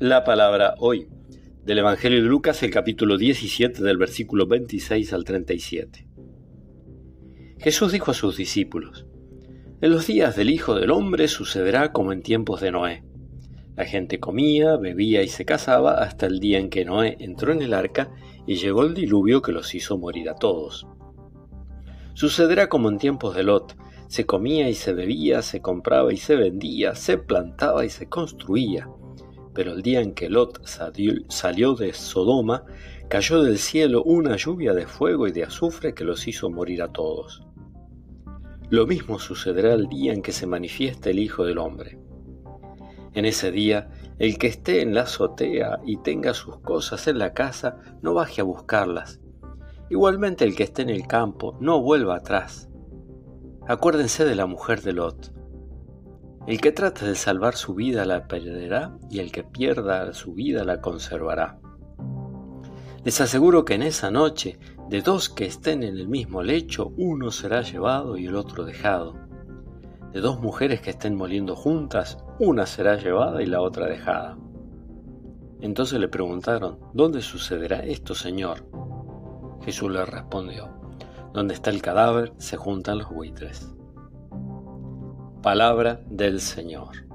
La palabra hoy del Evangelio de Lucas, el capítulo 17 del versículo 26 al 37. Jesús dijo a sus discípulos, En los días del Hijo del Hombre sucederá como en tiempos de Noé. La gente comía, bebía y se casaba hasta el día en que Noé entró en el arca y llegó el diluvio que los hizo morir a todos. Sucederá como en tiempos de Lot, se comía y se bebía, se compraba y se vendía, se plantaba y se construía. Pero el día en que Lot salió de Sodoma, cayó del cielo una lluvia de fuego y de azufre que los hizo morir a todos. Lo mismo sucederá el día en que se manifieste el Hijo del Hombre. En ese día, el que esté en la azotea y tenga sus cosas en la casa, no baje a buscarlas. Igualmente el que esté en el campo, no vuelva atrás Acuérdense de la mujer de Lot. El que trate de salvar su vida la perderá y el que pierda su vida la conservará. Les aseguro que en esa noche, de dos que estén en el mismo lecho, uno será llevado y el otro dejado. De dos mujeres que estén moliendo juntas, una será llevada y la otra dejada. Entonces le preguntaron, ¿dónde sucederá esto, Señor? Jesús le respondió, donde está el cadáver se juntan los buitres. Palabra del Señor.